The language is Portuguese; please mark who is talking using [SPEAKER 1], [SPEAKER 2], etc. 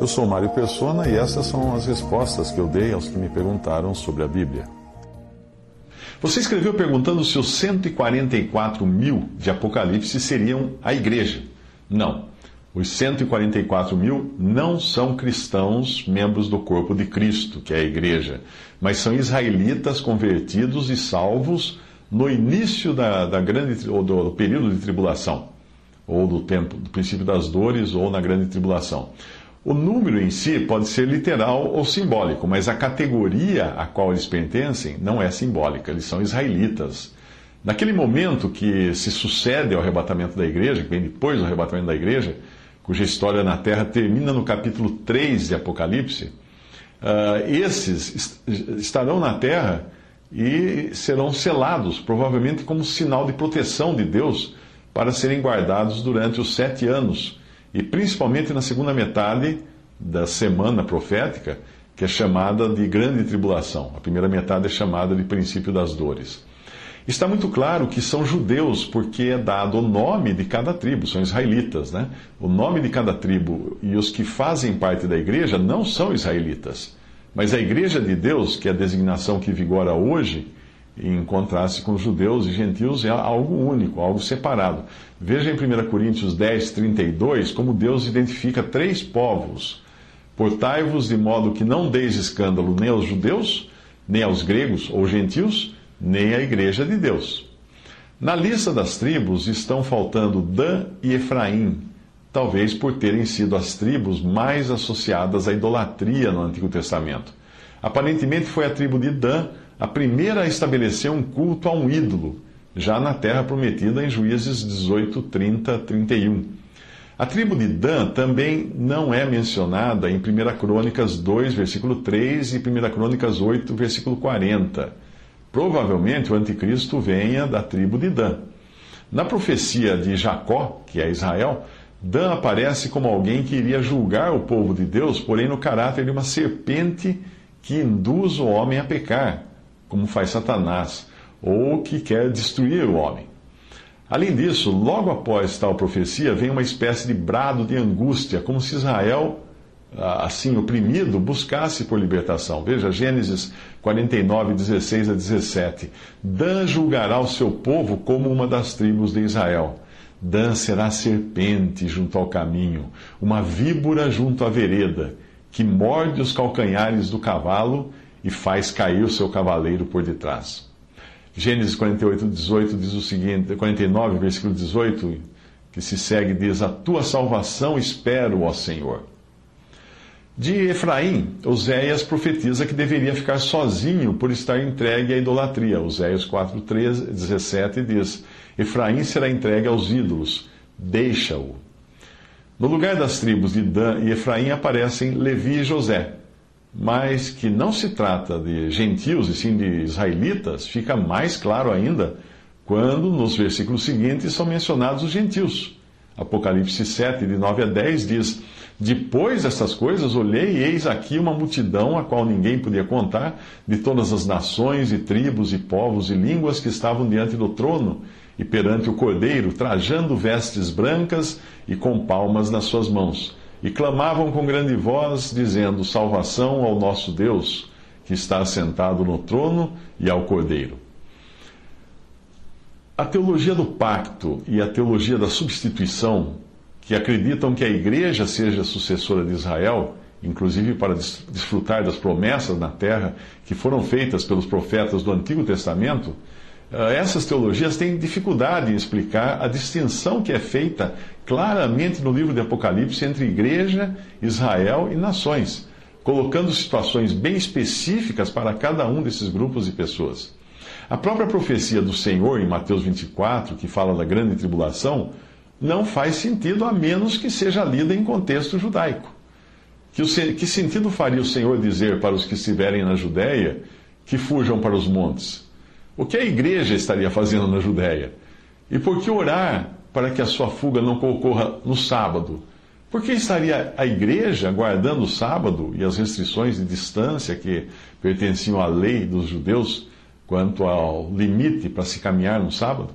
[SPEAKER 1] Eu sou Mário Persona e essas são as respostas que eu dei aos que me perguntaram sobre a Bíblia. Você escreveu perguntando se os 144 mil de Apocalipse seriam a igreja. Não. Os 144 mil não são cristãos, membros do corpo de Cristo, que é a igreja, mas são israelitas convertidos e salvos no início da, da grande, ou do, do período de tribulação, ou do tempo, do princípio das dores, ou na grande tribulação. O número em si pode ser literal ou simbólico, mas a categoria a qual eles pertencem não é simbólica, eles são israelitas. Naquele momento que se sucede ao arrebatamento da igreja, que vem depois do arrebatamento da igreja, cuja história na terra termina no capítulo 3 de Apocalipse, uh, esses estarão na terra e serão selados, provavelmente como sinal de proteção de Deus, para serem guardados durante os sete anos e principalmente na segunda metade da semana profética, que é chamada de grande tribulação. A primeira metade é chamada de princípio das dores. Está muito claro que são judeus, porque é dado o nome de cada tribo, são israelitas, né? O nome de cada tribo e os que fazem parte da igreja não são israelitas. Mas a igreja de Deus, que é a designação que vigora hoje, em contraste com judeus e gentios, é algo único, algo separado. Veja em 1 Coríntios 10, 32, como Deus identifica três povos. Portai-vos de modo que não deis escândalo nem aos judeus, nem aos gregos ou gentios, nem à igreja de Deus. Na lista das tribos estão faltando Dan e Efraim, talvez por terem sido as tribos mais associadas à idolatria no Antigo Testamento. Aparentemente foi a tribo de Dan a primeira a estabelecer um culto a um ídolo, já na terra prometida em Juízes 18, 30, 31. A tribo de Dan também não é mencionada em 1 Crônicas 2, versículo 3 e 1 Crônicas 8, versículo 40. Provavelmente o anticristo venha da tribo de Dan. Na profecia de Jacó, que é Israel, Dan aparece como alguém que iria julgar o povo de Deus, porém no caráter de uma serpente que induz o homem a pecar como faz Satanás, ou que quer destruir o homem. Além disso, logo após tal profecia, vem uma espécie de brado de angústia, como se Israel, ah, assim oprimido, buscasse por libertação. Veja Gênesis 49, 16 a 17. Dan julgará o seu povo como uma das tribos de Israel. Dan será serpente junto ao caminho, uma víbora junto à vereda, que morde os calcanhares do cavalo e faz cair o seu cavaleiro por detrás. Gênesis 48, 18 diz o seguinte, 49, versículo 18, que se segue, diz: A tua salvação espero, ó Senhor. De Efraim, Oséias profetiza que deveria ficar sozinho por estar entregue à idolatria. Oséias 4, 13, 17 diz: Efraim será entregue aos ídolos, deixa-o. No lugar das tribos de Dan e Efraim aparecem Levi e José mas que não se trata de gentios e sim de israelitas, fica mais claro ainda quando nos versículos seguintes são mencionados os gentios. Apocalipse 7, de 9 a 10 diz: Depois dessas coisas, olhei e eis aqui uma multidão a qual ninguém podia contar, de todas as nações e tribos e povos e línguas que estavam diante do trono e perante o cordeiro, trajando vestes brancas e com palmas nas suas mãos e clamavam com grande voz, dizendo: Salvação ao nosso Deus, que está assentado no trono, e ao Cordeiro. A teologia do pacto e a teologia da substituição, que acreditam que a igreja seja sucessora de Israel, inclusive para desfrutar das promessas na terra que foram feitas pelos profetas do Antigo Testamento, essas teologias têm dificuldade em explicar a distinção que é feita claramente no livro de Apocalipse entre igreja, Israel e nações, colocando situações bem específicas para cada um desses grupos de pessoas. A própria profecia do Senhor em Mateus 24, que fala da grande tribulação, não faz sentido a menos que seja lida em contexto judaico. Que, o, que sentido faria o Senhor dizer para os que estiverem na Judéia que fujam para os montes? O que a igreja estaria fazendo na Judéia? E por que orar para que a sua fuga não ocorra no sábado? Por que estaria a igreja guardando o sábado e as restrições de distância que pertenciam à lei dos judeus quanto ao limite para se caminhar no sábado?